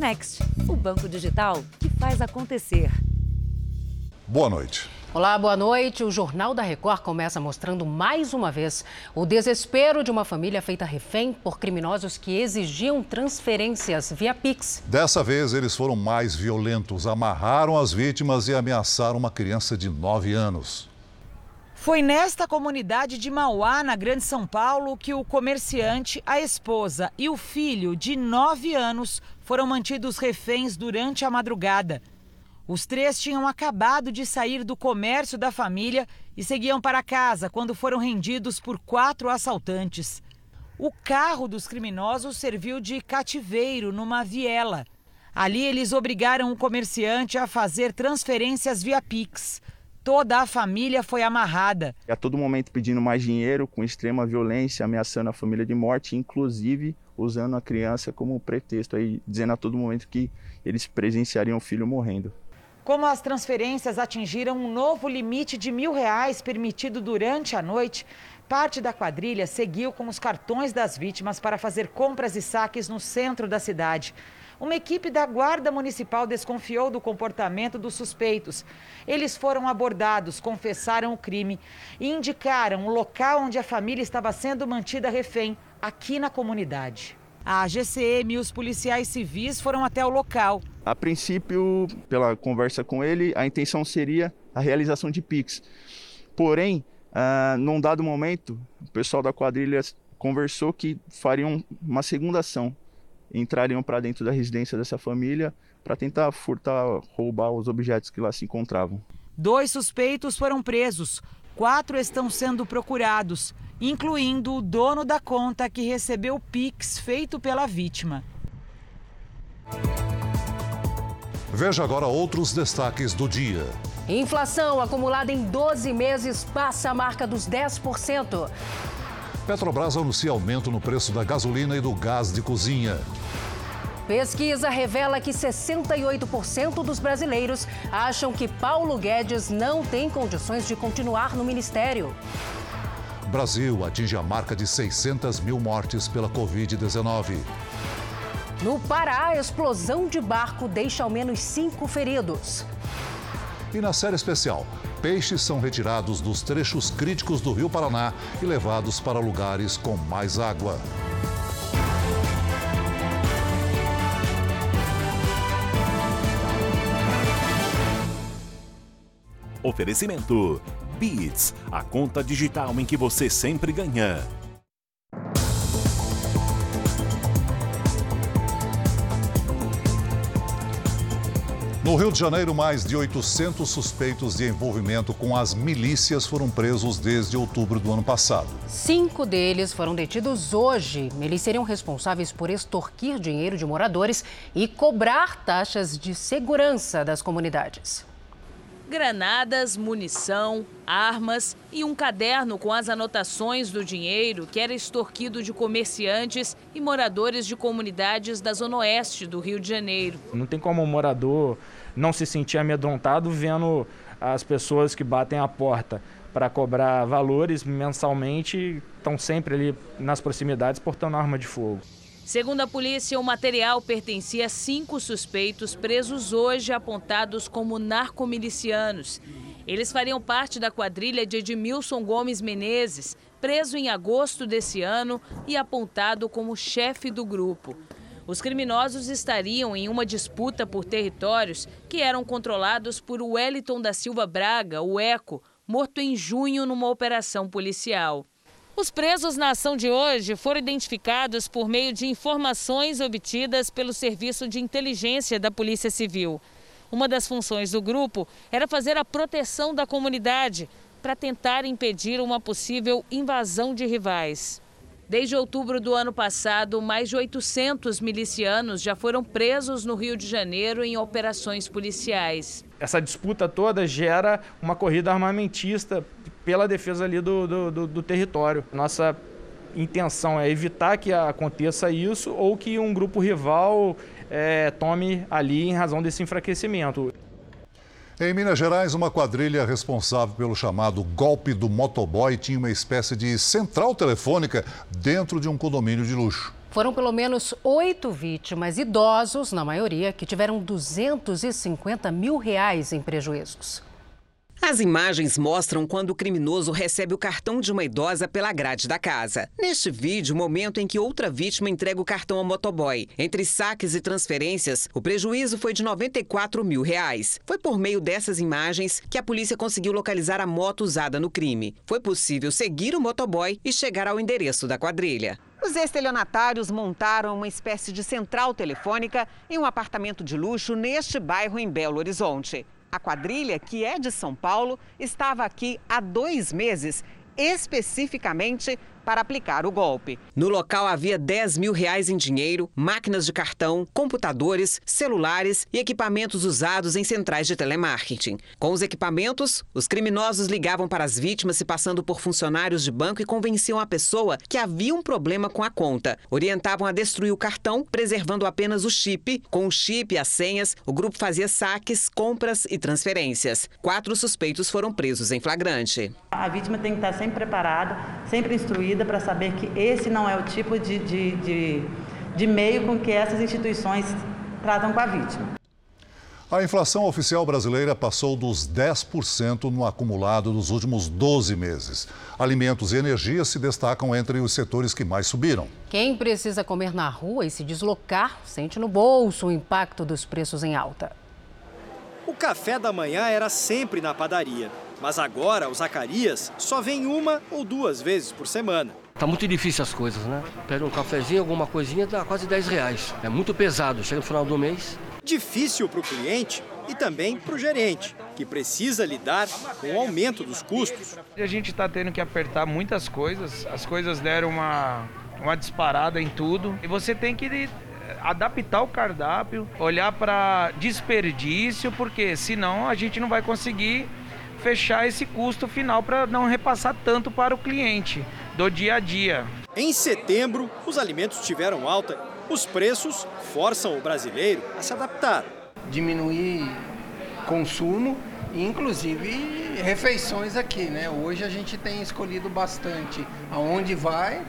Next, o banco digital que faz acontecer. Boa noite. Olá, boa noite. O Jornal da Record começa mostrando mais uma vez o desespero de uma família feita refém por criminosos que exigiam transferências via Pix. Dessa vez, eles foram mais violentos, amarraram as vítimas e ameaçaram uma criança de 9 anos. Foi nesta comunidade de Mauá, na Grande São Paulo, que o comerciante, a esposa e o filho de 9 anos foram mantidos reféns durante a madrugada. Os três tinham acabado de sair do comércio da família e seguiam para casa quando foram rendidos por quatro assaltantes. O carro dos criminosos serviu de cativeiro numa viela. Ali eles obrigaram o comerciante a fazer transferências via Pix. Toda a família foi amarrada. A todo momento pedindo mais dinheiro, com extrema violência, ameaçando a família de morte, inclusive usando a criança como pretexto, aí, dizendo a todo momento que eles presenciariam o filho morrendo. Como as transferências atingiram um novo limite de mil reais permitido durante a noite, parte da quadrilha seguiu com os cartões das vítimas para fazer compras e saques no centro da cidade. Uma equipe da Guarda Municipal desconfiou do comportamento dos suspeitos. Eles foram abordados, confessaram o crime e indicaram o local onde a família estava sendo mantida refém, aqui na comunidade. A GCM e os policiais civis foram até o local. A princípio, pela conversa com ele, a intenção seria a realização de PIX. Porém, uh, num dado momento, o pessoal da quadrilha conversou que fariam uma segunda ação. Entrariam para dentro da residência dessa família para tentar furtar, roubar os objetos que lá se encontravam. Dois suspeitos foram presos, quatro estão sendo procurados incluindo o dono da conta que recebeu o Pix feito pela vítima. Veja agora outros destaques do dia. Inflação acumulada em 12 meses passa a marca dos 10%. Petrobras anuncia aumento no preço da gasolina e do gás de cozinha. Pesquisa revela que 68% dos brasileiros acham que Paulo Guedes não tem condições de continuar no ministério. Brasil atinge a marca de 600 mil mortes pela Covid-19. No Pará, explosão de barco deixa ao menos cinco feridos. E na série especial, peixes são retirados dos trechos críticos do Rio Paraná e levados para lugares com mais água. Oferecimento Beats, a conta digital em que você sempre ganha. No Rio de Janeiro, mais de 800 suspeitos de envolvimento com as milícias foram presos desde outubro do ano passado. Cinco deles foram detidos hoje. Eles seriam responsáveis por extorquir dinheiro de moradores e cobrar taxas de segurança das comunidades granadas, munição, armas e um caderno com as anotações do dinheiro que era extorquido de comerciantes e moradores de comunidades da zona oeste do Rio de Janeiro. Não tem como um morador não se sentir amedrontado vendo as pessoas que batem a porta para cobrar valores mensalmente estão sempre ali nas proximidades portando arma de fogo. Segundo a polícia, o material pertencia a cinco suspeitos presos hoje apontados como narcomilicianos. Eles fariam parte da quadrilha de Edmilson Gomes Menezes, preso em agosto desse ano e apontado como chefe do grupo. Os criminosos estariam em uma disputa por territórios que eram controlados por Wellington da Silva Braga, o ECO, morto em junho numa operação policial. Os presos na ação de hoje foram identificados por meio de informações obtidas pelo Serviço de Inteligência da Polícia Civil. Uma das funções do grupo era fazer a proteção da comunidade para tentar impedir uma possível invasão de rivais. Desde outubro do ano passado, mais de 800 milicianos já foram presos no Rio de Janeiro em operações policiais. Essa disputa toda gera uma corrida armamentista pela defesa ali do, do, do, do território. Nossa intenção é evitar que aconteça isso ou que um grupo rival é, tome ali em razão desse enfraquecimento. Em Minas Gerais, uma quadrilha responsável pelo chamado golpe do motoboy tinha uma espécie de central telefônica dentro de um condomínio de luxo. Foram pelo menos oito vítimas, idosos, na maioria, que tiveram 250 mil reais em prejuízos. As imagens mostram quando o criminoso recebe o cartão de uma idosa pela grade da casa. Neste vídeo, o momento em que outra vítima entrega o cartão ao motoboy. Entre saques e transferências, o prejuízo foi de 94 mil reais. Foi por meio dessas imagens que a polícia conseguiu localizar a moto usada no crime. Foi possível seguir o motoboy e chegar ao endereço da quadrilha. Os estelionatários montaram uma espécie de central telefônica em um apartamento de luxo neste bairro em Belo Horizonte. A quadrilha, que é de São Paulo, estava aqui há dois meses, especificamente para aplicar o golpe. No local havia 10 mil reais em dinheiro, máquinas de cartão, computadores, celulares e equipamentos usados em centrais de telemarketing. Com os equipamentos, os criminosos ligavam para as vítimas se passando por funcionários de banco e convenciam a pessoa que havia um problema com a conta. Orientavam a destruir o cartão, preservando apenas o chip. Com o chip e as senhas, o grupo fazia saques, compras e transferências. Quatro suspeitos foram presos em flagrante. A vítima tem que estar sempre preparada, sempre instruída para saber que esse não é o tipo de, de, de, de meio com que essas instituições tratam com a vítima. A inflação oficial brasileira passou dos 10% no acumulado dos últimos 12 meses. Alimentos e energia se destacam entre os setores que mais subiram. Quem precisa comer na rua e se deslocar sente no bolso o impacto dos preços em alta. O café da manhã era sempre na padaria, mas agora o Zacarias só vem uma ou duas vezes por semana. Tá muito difícil as coisas, né? Pega um cafezinho, alguma coisinha, dá quase 10 reais. É muito pesado, chega no final do mês. Difícil para o cliente e também para o gerente, que precisa lidar com o aumento dos custos. A gente está tendo que apertar muitas coisas, as coisas deram uma, uma disparada em tudo. E você tem que adaptar o cardápio, olhar para desperdício, porque senão a gente não vai conseguir fechar esse custo final para não repassar tanto para o cliente do dia a dia. Em setembro, os alimentos tiveram alta. Os preços forçam o brasileiro a se adaptar. Diminuir consumo e inclusive refeições aqui, né? Hoje a gente tem escolhido bastante aonde vai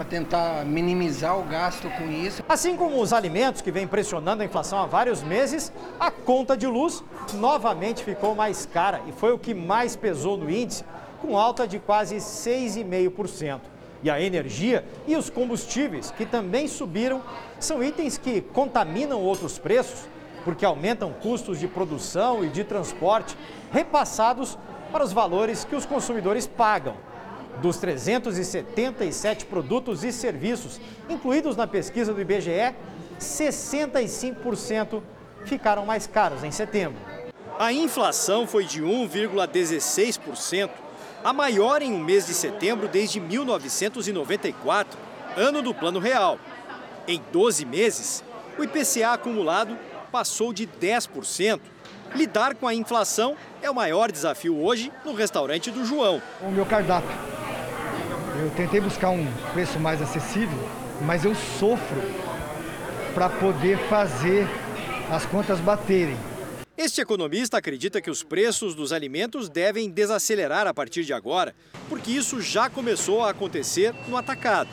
para tentar minimizar o gasto com isso. Assim como os alimentos que vem pressionando a inflação há vários meses, a conta de luz novamente ficou mais cara e foi o que mais pesou no índice, com alta de quase 6,5%. E a energia e os combustíveis, que também subiram, são itens que contaminam outros preços, porque aumentam custos de produção e de transporte, repassados para os valores que os consumidores pagam. Dos 377 produtos e serviços incluídos na pesquisa do IBGE, 65% ficaram mais caros em setembro. A inflação foi de 1,16%, a maior em um mês de setembro desde 1994, ano do Plano Real. Em 12 meses, o IPCA acumulado passou de 10%. Lidar com a inflação é o maior desafio hoje no restaurante do João. O meu cardápio. Eu tentei buscar um preço mais acessível, mas eu sofro para poder fazer as contas baterem. Este economista acredita que os preços dos alimentos devem desacelerar a partir de agora, porque isso já começou a acontecer no atacado.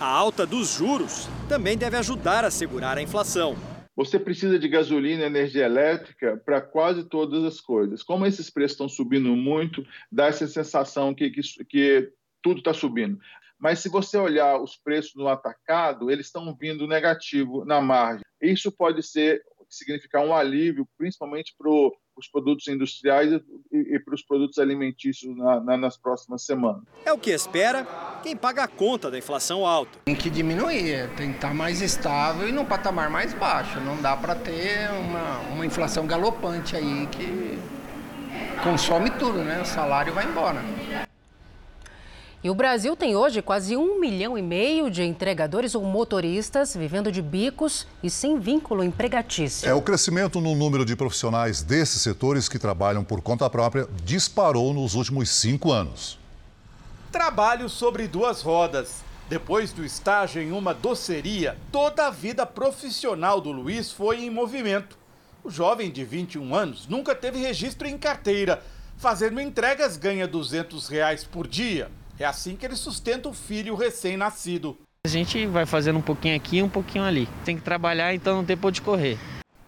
A alta dos juros também deve ajudar a segurar a inflação. Você precisa de gasolina e energia elétrica para quase todas as coisas. Como esses preços estão subindo muito, dá essa sensação que, que, que tudo está subindo. Mas se você olhar os preços no atacado, eles estão vindo negativo na margem. Isso pode ser significar um alívio, principalmente para os produtos industriais e, e para os produtos alimentícios na, na, nas próximas semanas. É o que espera quem paga a conta da inflação alta. Tem que diminuir, tem que estar mais estável e num patamar mais baixo. Não dá para ter uma, uma inflação galopante aí que consome tudo, né? O salário vai embora. E o Brasil tem hoje quase um milhão e meio de entregadores ou motoristas vivendo de bicos e sem vínculo empregatício. É, o crescimento no número de profissionais desses setores que trabalham por conta própria disparou nos últimos cinco anos. Trabalho sobre duas rodas. Depois do estágio em uma doceria, toda a vida profissional do Luiz foi em movimento. O jovem de 21 anos nunca teve registro em carteira. Fazendo entregas ganha 200 reais por dia. É assim que ele sustenta o filho recém-nascido. A gente vai fazendo um pouquinho aqui, um pouquinho ali. Tem que trabalhar, então não tem por onde correr.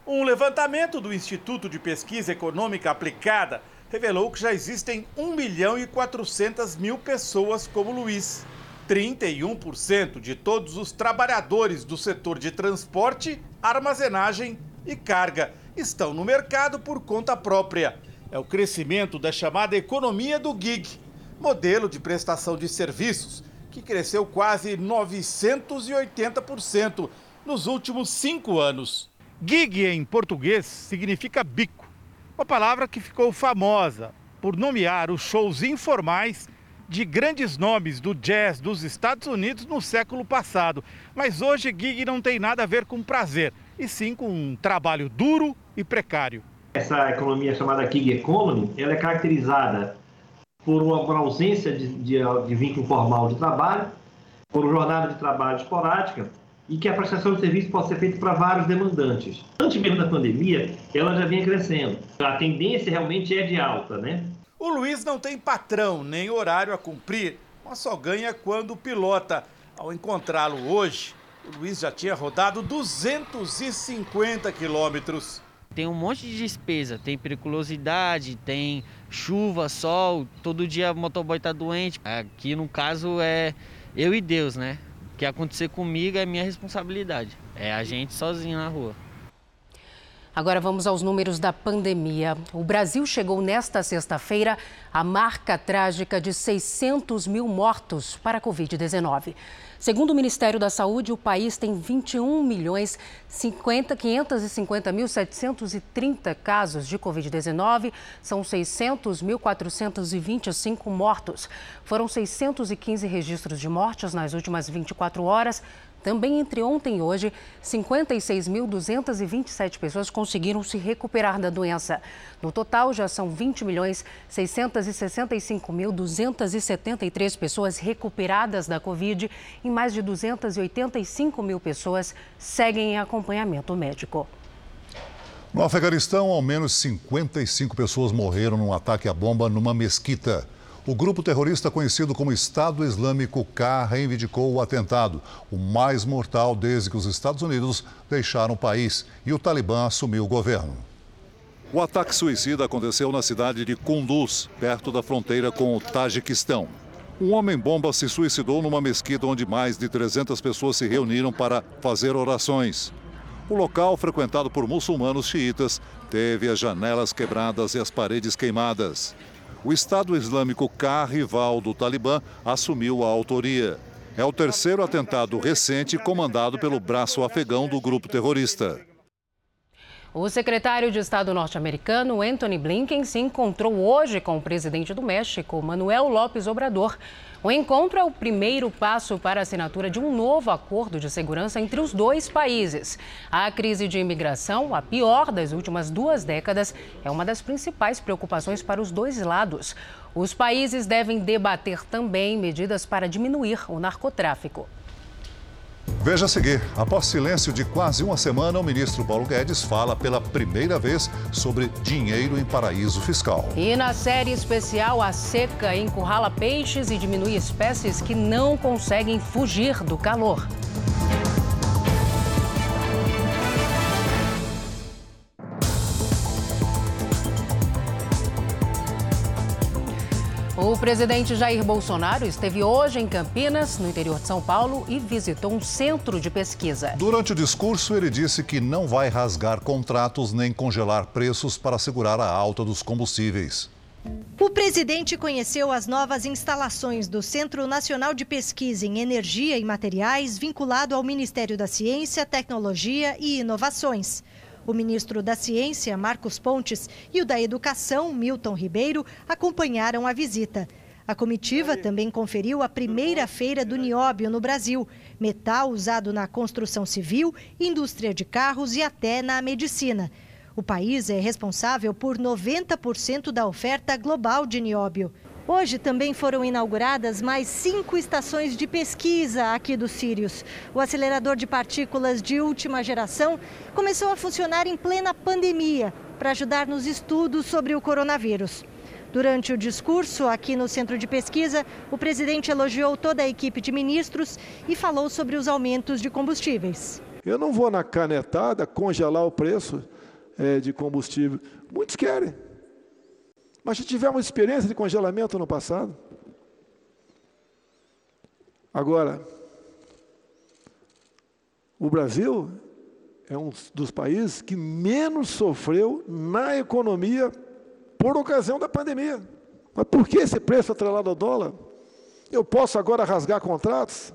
Um levantamento do Instituto de Pesquisa Econômica Aplicada revelou que já existem 1 milhão e 400 mil pessoas como Luiz. 31% de todos os trabalhadores do setor de transporte, armazenagem e carga estão no mercado por conta própria. É o crescimento da chamada economia do gig, modelo de prestação de serviços que cresceu quase 980% nos últimos cinco anos. Gig em português significa bico, uma palavra que ficou famosa por nomear os shows informais de grandes nomes do jazz dos Estados Unidos no século passado. Mas hoje gig não tem nada a ver com prazer, e sim com um trabalho duro e precário. Essa economia chamada gig economy, ela é caracterizada por uma ausência de, de, de vínculo formal de trabalho, por uma jornada de trabalho esporádica e que a prestação de serviço pode ser feita para vários demandantes. Antes mesmo da pandemia, ela já vinha crescendo. A tendência realmente é de alta, né? O Luiz não tem patrão nem horário a cumprir, mas só ganha quando pilota. Ao encontrá-lo hoje, o Luiz já tinha rodado 250 quilômetros. Tem um monte de despesa, tem periculosidade, tem chuva, sol, todo dia o motoboy tá doente. Aqui no caso é eu e Deus, né? O que acontecer comigo é minha responsabilidade. É a gente sozinho na rua. Agora vamos aos números da pandemia. O Brasil chegou nesta sexta-feira à marca trágica de 600 mil mortos para a Covid-19. Segundo o Ministério da Saúde, o país tem 21 milhões 50, 550 mil 730 casos de Covid-19. São 600.425 mortos. Foram 615 registros de mortes nas últimas 24 horas. Também entre ontem e hoje, 56.227 pessoas conseguiram se recuperar da doença. No total, já são 20 milhões 665.273 pessoas recuperadas da Covid e mais de 285 mil pessoas seguem em acompanhamento médico. No Afeganistão, ao menos 55 pessoas morreram num ataque à bomba numa mesquita. O grupo terrorista conhecido como Estado Islâmico K reivindicou o atentado, o mais mortal desde que os Estados Unidos deixaram o país e o Talibã assumiu o governo. O ataque suicida aconteceu na cidade de Kunduz, perto da fronteira com o Tajiquistão. Um homem-bomba se suicidou numa mesquita onde mais de 300 pessoas se reuniram para fazer orações. O local, frequentado por muçulmanos xiitas, teve as janelas quebradas e as paredes queimadas o Estado Islâmico K, rival do Talibã, assumiu a autoria. É o terceiro atentado recente comandado pelo braço afegão do grupo terrorista. O secretário de Estado norte-americano, Anthony Blinken, se encontrou hoje com o presidente do México, Manuel López Obrador. O encontro é o primeiro passo para a assinatura de um novo acordo de segurança entre os dois países. A crise de imigração, a pior das últimas duas décadas, é uma das principais preocupações para os dois lados. Os países devem debater também medidas para diminuir o narcotráfico. Veja a seguir. Após silêncio de quase uma semana, o ministro Paulo Guedes fala pela primeira vez sobre dinheiro em paraíso fiscal. E na série especial, a seca encurrala peixes e diminui espécies que não conseguem fugir do calor. O presidente Jair Bolsonaro esteve hoje em Campinas, no interior de São Paulo, e visitou um centro de pesquisa. Durante o discurso, ele disse que não vai rasgar contratos nem congelar preços para segurar a alta dos combustíveis. O presidente conheceu as novas instalações do Centro Nacional de Pesquisa em Energia e Materiais, vinculado ao Ministério da Ciência, Tecnologia e Inovações. O ministro da Ciência, Marcos Pontes, e o da Educação, Milton Ribeiro, acompanharam a visita. A comitiva também conferiu a primeira feira do nióbio no Brasil, metal usado na construção civil, indústria de carros e até na medicina. O país é responsável por 90% da oferta global de nióbio. Hoje também foram inauguradas mais cinco estações de pesquisa aqui do Sirius. O acelerador de partículas de última geração começou a funcionar em plena pandemia para ajudar nos estudos sobre o coronavírus. Durante o discurso aqui no centro de pesquisa, o presidente elogiou toda a equipe de ministros e falou sobre os aumentos de combustíveis. Eu não vou na canetada congelar o preço é, de combustível. Muitos querem. Mas já tivemos experiência de congelamento no passado. Agora, o Brasil é um dos países que menos sofreu na economia por ocasião da pandemia. Mas por que esse preço atrelado ao dólar? Eu posso agora rasgar contratos?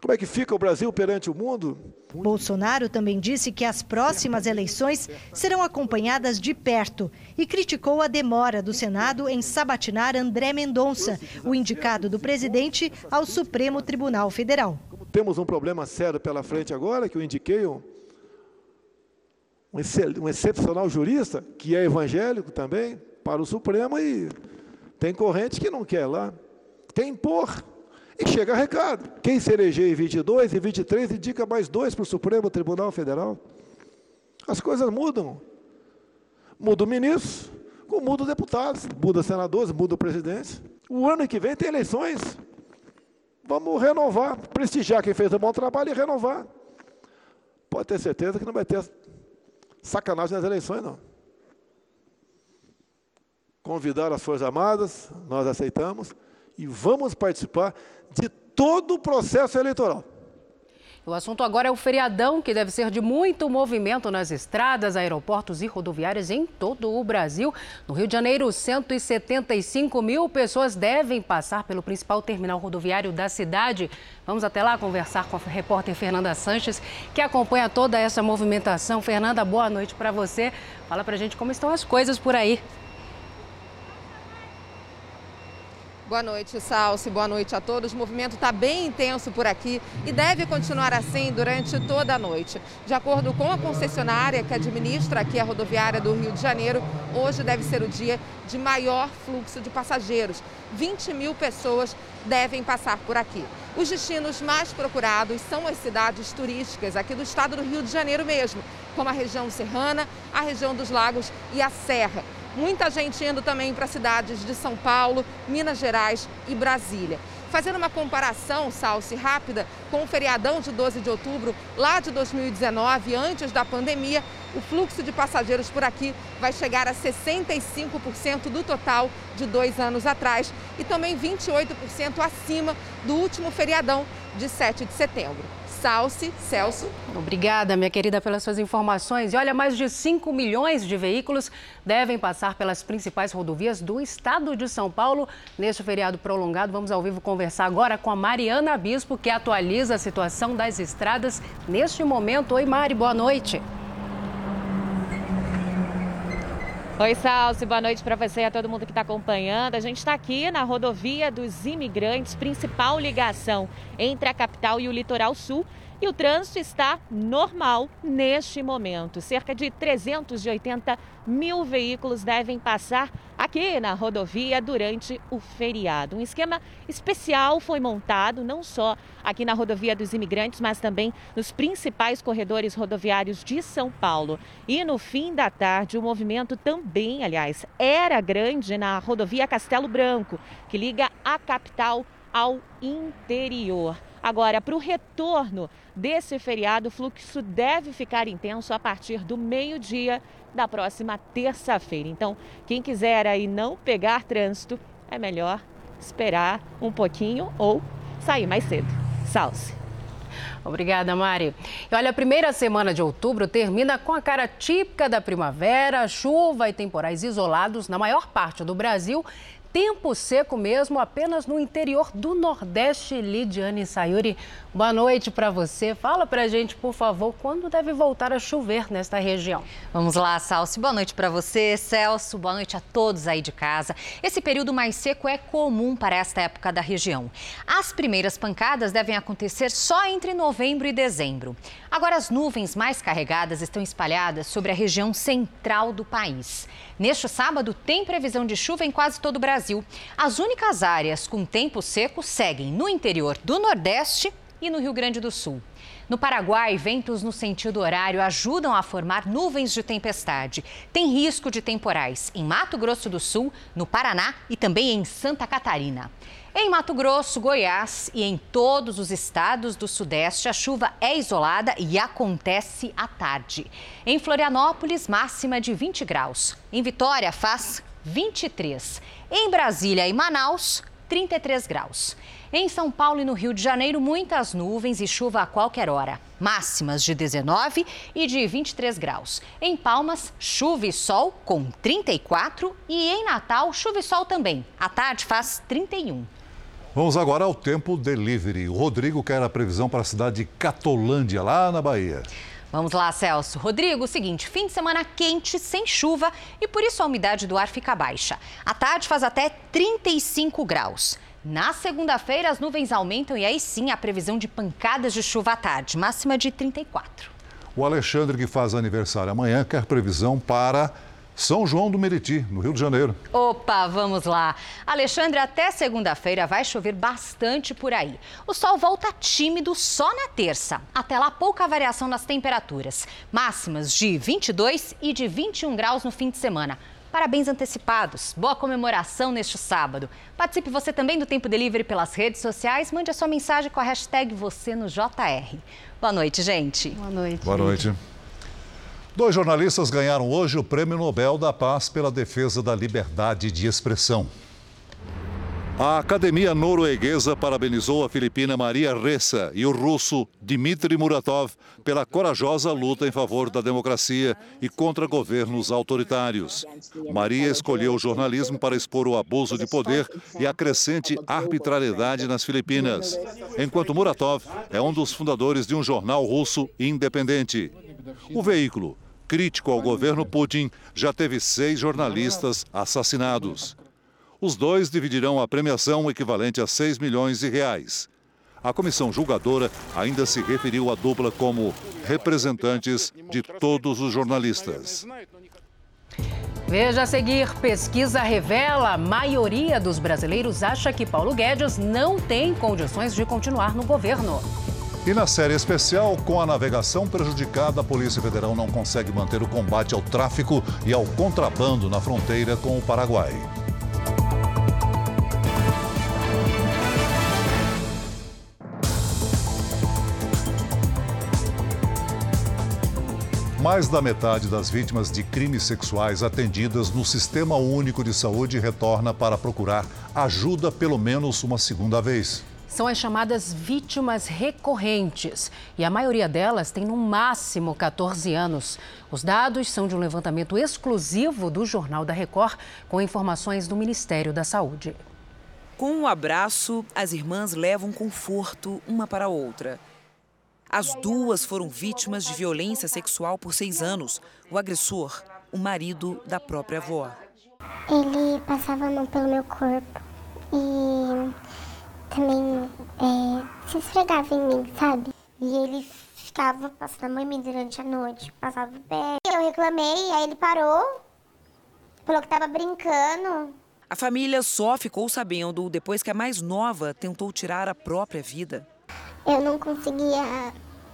Como é que fica o Brasil perante o mundo? Bolsonaro também disse que as próximas eleições serão acompanhadas de perto e criticou a demora do Senado em sabatinar André Mendonça, o indicado do presidente ao Supremo Tribunal Federal. Temos um problema sério pela frente agora, que eu indiquei um, um excepcional jurista, que é evangélico também, para o Supremo, e tem corrente que não quer lá. Quer impor e chega recado. Quem se eleger em 22 e 23 indica mais dois para o Supremo Tribunal Federal. As coisas mudam. Muda o ministro, muda o deputado, muda senadores, muda o presidente. O ano que vem tem eleições. Vamos renovar, prestigiar quem fez um bom trabalho e renovar. Pode ter certeza que não vai ter sacanagem nas eleições, não. Convidar as Forças Armadas, nós aceitamos, e vamos participar de todo o processo eleitoral. O assunto agora é o feriadão, que deve ser de muito movimento nas estradas, aeroportos e rodoviárias em todo o Brasil. No Rio de Janeiro, 175 mil pessoas devem passar pelo principal terminal rodoviário da cidade. Vamos até lá conversar com a repórter Fernanda Sanches, que acompanha toda essa movimentação. Fernanda, boa noite para você. Fala para gente como estão as coisas por aí. Boa noite, Salsi. Boa noite a todos. O movimento está bem intenso por aqui e deve continuar assim durante toda a noite. De acordo com a concessionária que administra aqui a rodoviária do Rio de Janeiro, hoje deve ser o dia de maior fluxo de passageiros. 20 mil pessoas devem passar por aqui. Os destinos mais procurados são as cidades turísticas aqui do estado do Rio de Janeiro mesmo, como a região serrana, a região dos lagos e a Serra. Muita gente indo também para cidades de São Paulo, Minas Gerais e Brasília. Fazendo uma comparação, Salsi, rápida, com o feriadão de 12 de outubro, lá de 2019, antes da pandemia, o fluxo de passageiros por aqui vai chegar a 65% do total de dois anos atrás e também 28% acima do último feriadão de 7 de setembro. Salce, Celso. Obrigada, minha querida, pelas suas informações. E olha, mais de 5 milhões de veículos devem passar pelas principais rodovias do estado de São Paulo neste feriado prolongado. Vamos ao vivo conversar agora com a Mariana Bispo, que atualiza a situação das estradas neste momento. Oi, Mari, boa noite. Oi, Salsi, boa noite para você e a todo mundo que está acompanhando. A gente está aqui na rodovia dos imigrantes, principal ligação entre a capital e o litoral sul. E o trânsito está normal neste momento. Cerca de 380 mil veículos devem passar aqui na rodovia durante o feriado. Um esquema especial foi montado não só aqui na rodovia dos imigrantes, mas também nos principais corredores rodoviários de São Paulo. E no fim da tarde, o movimento também, aliás, era grande na rodovia Castelo Branco, que liga a capital ao interior. Agora, para o retorno desse feriado, o fluxo deve ficar intenso a partir do meio-dia da próxima terça-feira. Então, quem quiser aí não pegar trânsito, é melhor esperar um pouquinho ou sair mais cedo. Salve! Obrigada, Mari. E olha, a primeira semana de outubro termina com a cara típica da primavera, chuva e temporais isolados na maior parte do Brasil tempo seco mesmo apenas no interior do Nordeste. Lidiane Sayuri, boa noite para você. Fala para a gente, por favor, quando deve voltar a chover nesta região. Vamos lá, Salsi. Boa noite para você, Celso. Boa noite a todos aí de casa. Esse período mais seco é comum para esta época da região. As primeiras pancadas devem acontecer só entre novembro e dezembro. Agora, as nuvens mais carregadas estão espalhadas sobre a região central do país. Neste sábado, tem previsão de chuva em quase todo o Brasil. As únicas áreas com tempo seco seguem no interior do Nordeste e no Rio Grande do Sul. No Paraguai, ventos no sentido horário ajudam a formar nuvens de tempestade. Tem risco de temporais em Mato Grosso do Sul, no Paraná e também em Santa Catarina. Em Mato Grosso, Goiás e em todos os estados do Sudeste, a chuva é isolada e acontece à tarde. Em Florianópolis, máxima de 20 graus. Em Vitória, faz 23. Em Brasília e Manaus, 33 graus. Em São Paulo e no Rio de Janeiro, muitas nuvens e chuva a qualquer hora. Máximas de 19 e de 23 graus. Em Palmas, chuva e sol com 34 e em Natal, chuva e sol também. À tarde faz 31. Vamos agora ao tempo delivery. O Rodrigo quer a previsão para a cidade de Catolândia, lá na Bahia. Vamos lá, Celso. Rodrigo, seguinte, fim de semana quente, sem chuva e por isso a umidade do ar fica baixa. À tarde faz até 35 graus. Na segunda-feira, as nuvens aumentam e aí sim a previsão de pancadas de chuva à tarde, máxima de 34. O Alexandre, que faz aniversário amanhã, quer previsão para são João do Meriti, no Rio de Janeiro. Opa, vamos lá. Alexandre, até segunda-feira vai chover bastante por aí. O sol volta tímido só na terça. Até lá, pouca variação nas temperaturas. Máximas de 22 e de 21 graus no fim de semana. Parabéns antecipados. Boa comemoração neste sábado. Participe você também do Tempo Delivery pelas redes sociais. Mande a sua mensagem com a hashtag você no JR. Boa noite, gente. Boa noite. Boa noite. Dois jornalistas ganharam hoje o Prêmio Nobel da Paz pela defesa da liberdade de expressão. A Academia Norueguesa parabenizou a filipina Maria Ressa e o russo Dmitry Muratov pela corajosa luta em favor da democracia e contra governos autoritários. Maria escolheu o jornalismo para expor o abuso de poder e a crescente arbitrariedade nas Filipinas, enquanto Muratov é um dos fundadores de um jornal russo independente. O veículo crítico ao governo Putin, já teve seis jornalistas assassinados. Os dois dividirão a premiação equivalente a 6 milhões de reais. A comissão julgadora ainda se referiu à dupla como representantes de todos os jornalistas. Veja a seguir: pesquisa revela a maioria dos brasileiros acha que Paulo Guedes não tem condições de continuar no governo. E na série especial, com a navegação prejudicada, a Polícia Federal não consegue manter o combate ao tráfico e ao contrabando na fronteira com o Paraguai. Mais da metade das vítimas de crimes sexuais atendidas no Sistema Único de Saúde retorna para procurar ajuda pelo menos uma segunda vez são as chamadas vítimas recorrentes e a maioria delas tem no máximo 14 anos. Os dados são de um levantamento exclusivo do Jornal da Record com informações do Ministério da Saúde. Com um abraço, as irmãs levam conforto uma para a outra. As duas foram vítimas de violência sexual por seis anos. O agressor, o marido da própria avó. Ele passava a mão pelo meu corpo e também é, se esfregava em mim, sabe? E ele ficava passando a mão em mim durante a noite, passava o pé. Eu reclamei, aí ele parou, falou que tava brincando. A família só ficou sabendo depois que a mais nova tentou tirar a própria vida. Eu não conseguia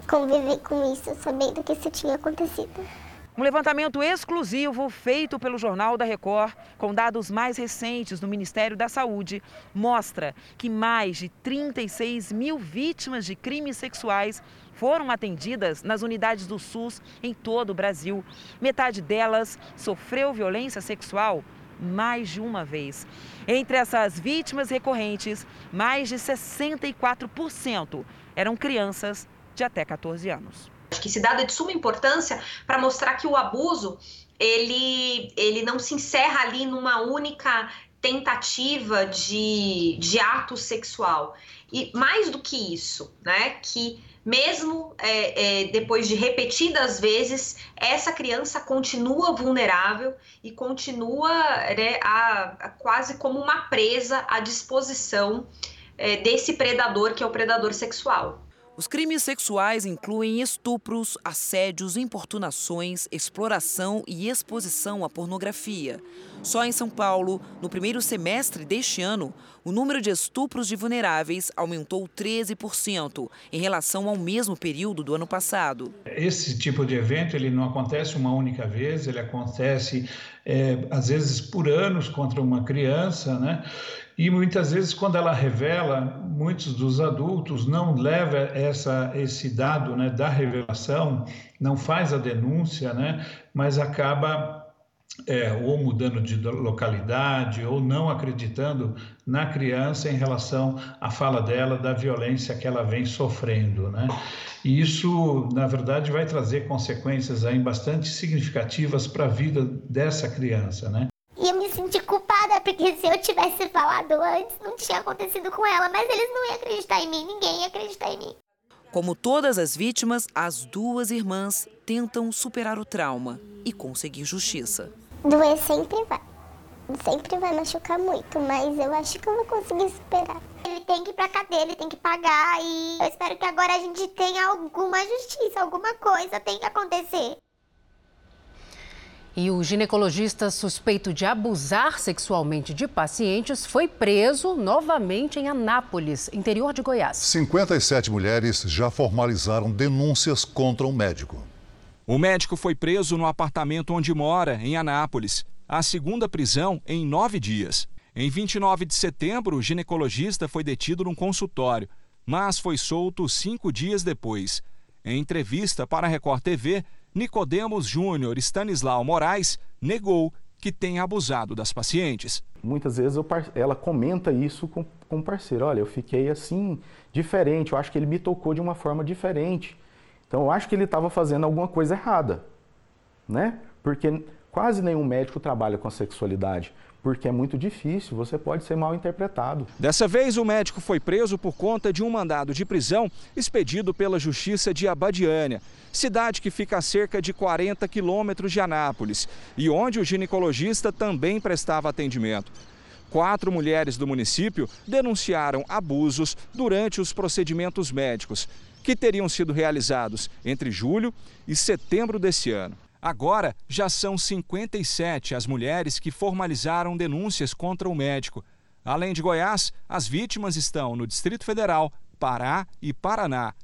conviver com isso, sabendo que isso tinha acontecido. Um levantamento exclusivo feito pelo Jornal da Record, com dados mais recentes do Ministério da Saúde, mostra que mais de 36 mil vítimas de crimes sexuais foram atendidas nas unidades do SUS em todo o Brasil. Metade delas sofreu violência sexual mais de uma vez. Entre essas vítimas recorrentes, mais de 64% eram crianças de até 14 anos. Que esse dado é de suma importância para mostrar que o abuso ele, ele não se encerra ali numa única tentativa de, de ato sexual. E mais do que isso, né? Que mesmo é, é, depois de repetidas vezes, essa criança continua vulnerável e continua né, a, a, quase como uma presa à disposição é, desse predador que é o predador sexual. Os crimes sexuais incluem estupros, assédios, importunações, exploração e exposição à pornografia. Só em São Paulo, no primeiro semestre deste ano, o número de estupros de vulneráveis aumentou 13% em relação ao mesmo período do ano passado. Esse tipo de evento ele não acontece uma única vez, ele acontece é, às vezes por anos contra uma criança, né? E muitas vezes, quando ela revela, muitos dos adultos não levam essa, esse dado né, da revelação, não faz a denúncia, né, mas acaba é, ou mudando de localidade ou não acreditando na criança em relação à fala dela da violência que ela vem sofrendo, né? E isso, na verdade, vai trazer consequências aí bastante significativas para a vida dessa criança, né? E eu me senti culpada, porque se eu tivesse falado antes, não tinha acontecido com ela. Mas eles não iam acreditar em mim, ninguém ia acreditar em mim. Como todas as vítimas, as duas irmãs tentam superar o trauma e conseguir justiça. Doer sempre vai. Sempre vai machucar muito, mas eu acho que eu vou conseguir superar. Ele tem que ir pra cadeia, ele tem que pagar e eu espero que agora a gente tenha alguma justiça, alguma coisa tem que acontecer. E o ginecologista suspeito de abusar sexualmente de pacientes foi preso novamente em Anápolis, interior de Goiás. 57 mulheres já formalizaram denúncias contra o médico. O médico foi preso no apartamento onde mora, em Anápolis. A segunda prisão em nove dias. Em 29 de setembro, o ginecologista foi detido num consultório, mas foi solto cinco dias depois. Em entrevista para a Record TV, Nicodemos Júnior Stanislau Moraes negou que tenha abusado das pacientes. Muitas vezes eu, ela comenta isso com, com o parceiro. Olha, eu fiquei assim, diferente, eu acho que ele me tocou de uma forma diferente. Então eu acho que ele estava fazendo alguma coisa errada, né? Porque quase nenhum médico trabalha com a sexualidade porque é muito difícil, você pode ser mal interpretado. Dessa vez, o médico foi preso por conta de um mandado de prisão expedido pela Justiça de Abadiânia, cidade que fica a cerca de 40 quilômetros de Anápolis e onde o ginecologista também prestava atendimento. Quatro mulheres do município denunciaram abusos durante os procedimentos médicos, que teriam sido realizados entre julho e setembro desse ano. Agora, já são 57 as mulheres que formalizaram denúncias contra o médico. Além de Goiás, as vítimas estão no Distrito Federal, Pará e Paraná.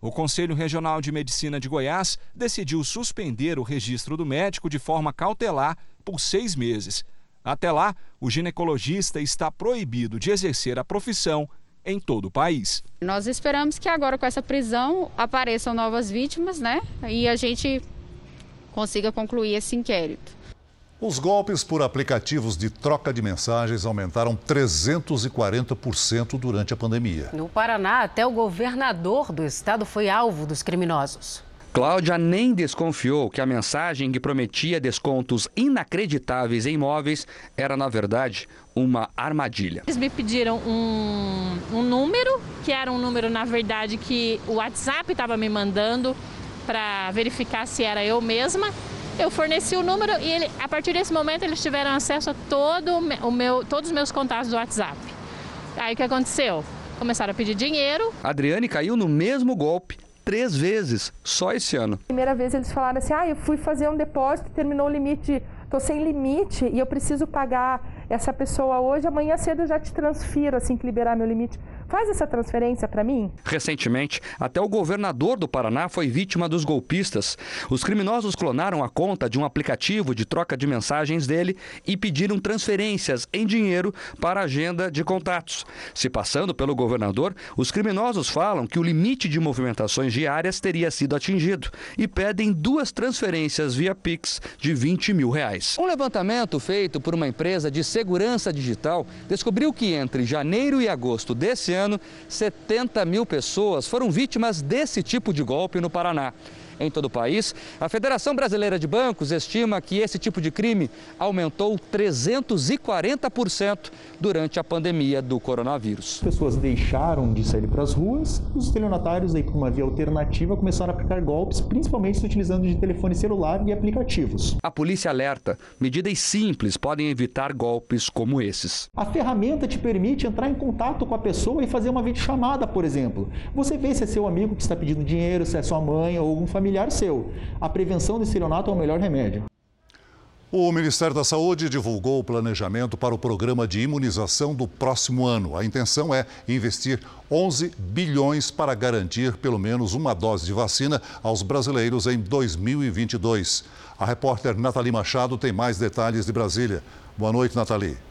O Conselho Regional de Medicina de Goiás decidiu suspender o registro do médico de forma cautelar por seis meses. Até lá, o ginecologista está proibido de exercer a profissão em todo o país. Nós esperamos que agora com essa prisão apareçam novas vítimas, né? E a gente consiga concluir esse inquérito. Os golpes por aplicativos de troca de mensagens aumentaram 340% durante a pandemia. No Paraná, até o governador do estado foi alvo dos criminosos. Cláudia nem desconfiou que a mensagem que prometia descontos inacreditáveis em imóveis era, na verdade, uma armadilha. Eles me pediram um, um número, que era um número, na verdade, que o WhatsApp estava me mandando para verificar se era eu mesma. Eu forneci o número e ele, a partir desse momento eles tiveram acesso a todo o meu, todos os meus contatos do WhatsApp. Aí o que aconteceu? Começaram a pedir dinheiro. Adriane caiu no mesmo golpe três vezes só esse ano. Primeira vez eles falaram assim: ah, eu fui fazer um depósito, terminou o limite, estou sem limite e eu preciso pagar essa pessoa hoje, amanhã cedo eu já te transfiro assim que liberar meu limite. Faz essa transferência para mim. Recentemente, até o governador do Paraná foi vítima dos golpistas. Os criminosos clonaram a conta de um aplicativo de troca de mensagens dele e pediram transferências em dinheiro para a agenda de contatos. Se passando pelo governador, os criminosos falam que o limite de movimentações diárias teria sido atingido e pedem duas transferências via Pix de 20 mil reais. Um levantamento feito por uma empresa de segurança digital descobriu que entre janeiro e agosto desse ano, 70 mil pessoas foram vítimas desse tipo de golpe no Paraná. Em todo o país, a Federação Brasileira de Bancos estima que esse tipo de crime aumentou 340% durante a pandemia do coronavírus. As pessoas deixaram de sair para as ruas, os estelionatários, aí, por uma via alternativa, começaram a aplicar golpes, principalmente se utilizando de telefone celular e aplicativos. A polícia alerta: medidas simples podem evitar golpes como esses. A ferramenta te permite entrar em contato com a pessoa e fazer uma videochamada, por exemplo. Você vê se é seu amigo que está pedindo dinheiro, se é sua mãe ou algum familiar seu. A prevenção do estelionato é o melhor remédio. O Ministério da Saúde divulgou o planejamento para o programa de imunização do próximo ano. A intenção é investir 11 bilhões para garantir pelo menos uma dose de vacina aos brasileiros em 2022. A repórter Nathalie Machado tem mais detalhes de Brasília. Boa noite, Nathalie.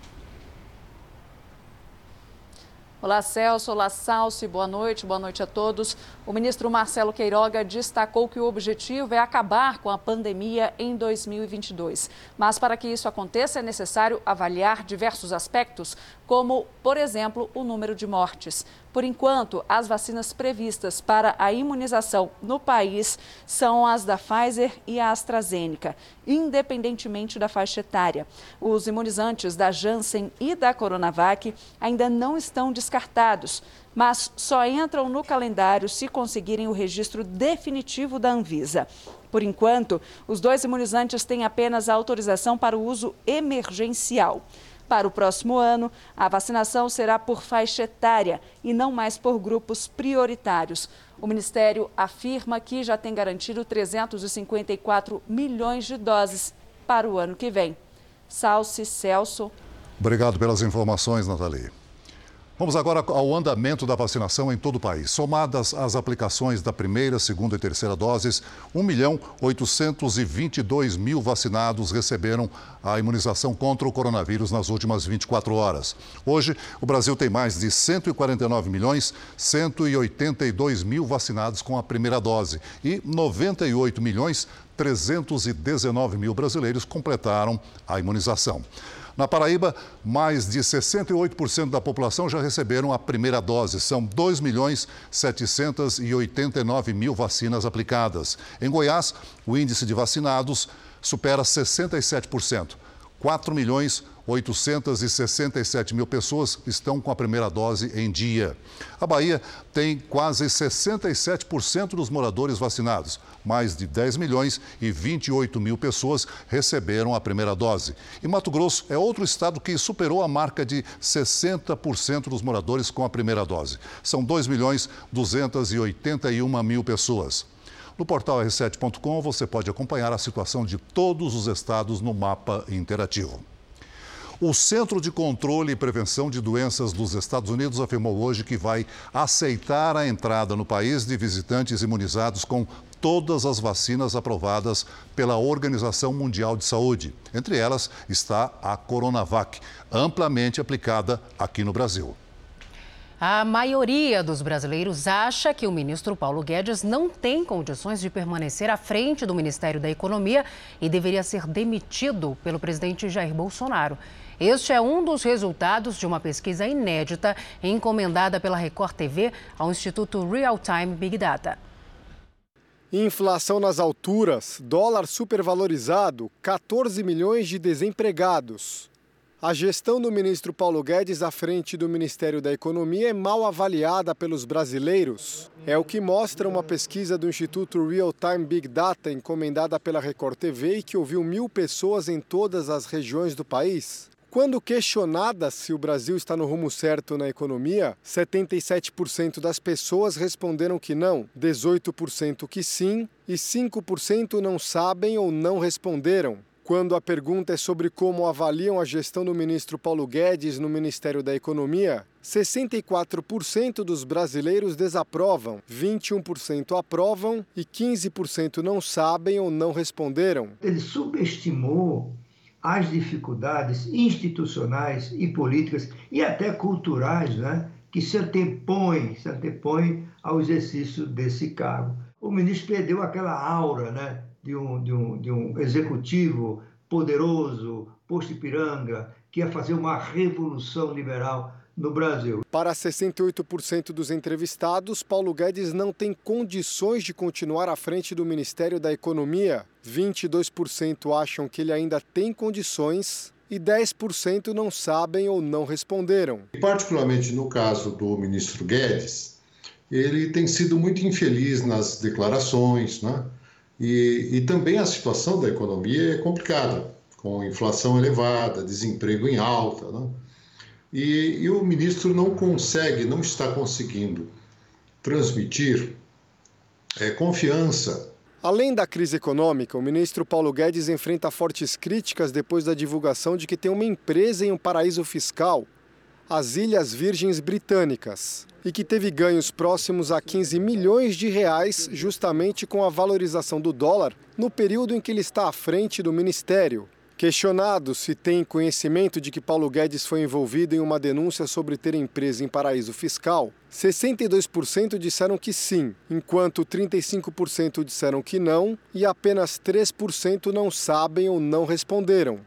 Olá, Celso. Olá, Salsi. Boa noite. Boa noite a todos. O ministro Marcelo Queiroga destacou que o objetivo é acabar com a pandemia em 2022. Mas para que isso aconteça, é necessário avaliar diversos aspectos, como, por exemplo, o número de mortes. Por enquanto, as vacinas previstas para a imunização no país são as da Pfizer e a AstraZeneca, independentemente da faixa etária. Os imunizantes da Janssen e da Coronavac ainda não estão descartados, mas só entram no calendário se conseguirem o registro definitivo da Anvisa. Por enquanto, os dois imunizantes têm apenas a autorização para o uso emergencial. Para o próximo ano, a vacinação será por faixa etária e não mais por grupos prioritários. O Ministério afirma que já tem garantido 354 milhões de doses para o ano que vem. Salce Celso. Obrigado pelas informações, Nathalie. Vamos agora ao andamento da vacinação em todo o país. Somadas as aplicações da primeira, segunda e terceira doses, 1 milhão 822 mil vacinados receberam a imunização contra o coronavírus nas últimas 24 horas. Hoje, o Brasil tem mais de 149 milhões 182 mil vacinados com a primeira dose e 98 milhões 319 mil brasileiros completaram a imunização. Na Paraíba, mais de 68% da população já receberam a primeira dose. São 2 milhões 789 mil vacinas aplicadas. Em Goiás, o índice de vacinados supera 67%. 4 milhões 867 mil pessoas estão com a primeira dose em dia. A Bahia tem quase 67% dos moradores vacinados. Mais de 10 milhões e 28 mil pessoas receberam a primeira dose. E Mato Grosso é outro estado que superou a marca de 60% dos moradores com a primeira dose. São 2 milhões 281 mil pessoas. No portal r7.com você pode acompanhar a situação de todos os estados no mapa interativo. O Centro de Controle e Prevenção de Doenças dos Estados Unidos afirmou hoje que vai aceitar a entrada no país de visitantes imunizados com todas as vacinas aprovadas pela Organização Mundial de Saúde. Entre elas está a Coronavac, amplamente aplicada aqui no Brasil. A maioria dos brasileiros acha que o ministro Paulo Guedes não tem condições de permanecer à frente do Ministério da Economia e deveria ser demitido pelo presidente Jair Bolsonaro. Este é um dos resultados de uma pesquisa inédita encomendada pela Record TV ao Instituto Real Time Big Data. Inflação nas alturas, dólar supervalorizado, 14 milhões de desempregados. A gestão do ministro Paulo Guedes à frente do Ministério da Economia é mal avaliada pelos brasileiros. É o que mostra uma pesquisa do Instituto Real Time Big Data, encomendada pela Record TV e que ouviu mil pessoas em todas as regiões do país. Quando questionada se o Brasil está no rumo certo na economia, 77% das pessoas responderam que não, 18% que sim e 5% não sabem ou não responderam. Quando a pergunta é sobre como avaliam a gestão do ministro Paulo Guedes no Ministério da Economia, 64% dos brasileiros desaprovam, 21% aprovam e 15% não sabem ou não responderam. Ele subestimou as dificuldades institucionais e políticas e até culturais né, que se antepõem, se antepõem ao exercício desse cargo. O ministro perdeu aquela aura né, de um, de um, de um executivo poderoso, posto Ipiranga, que ia fazer uma revolução liberal. No Brasil. Para 68% dos entrevistados, Paulo Guedes não tem condições de continuar à frente do Ministério da Economia. 22% acham que ele ainda tem condições e 10% não sabem ou não responderam. Particularmente no caso do ministro Guedes, ele tem sido muito infeliz nas declarações, né? E, e também a situação da economia é complicada, com inflação elevada, desemprego em alta, né? E, e o ministro não consegue, não está conseguindo transmitir é, confiança Além da crise econômica, o ministro Paulo Guedes enfrenta fortes críticas depois da divulgação de que tem uma empresa em um paraíso fiscal, as Ilhas Virgens Britânicas, e que teve ganhos próximos a 15 milhões de reais justamente com a valorização do dólar no período em que ele está à frente do ministério. Questionado se tem conhecimento de que Paulo Guedes foi envolvido em uma denúncia sobre ter empresa em paraíso fiscal, 62% disseram que sim, enquanto 35% disseram que não e apenas 3% não sabem ou não responderam.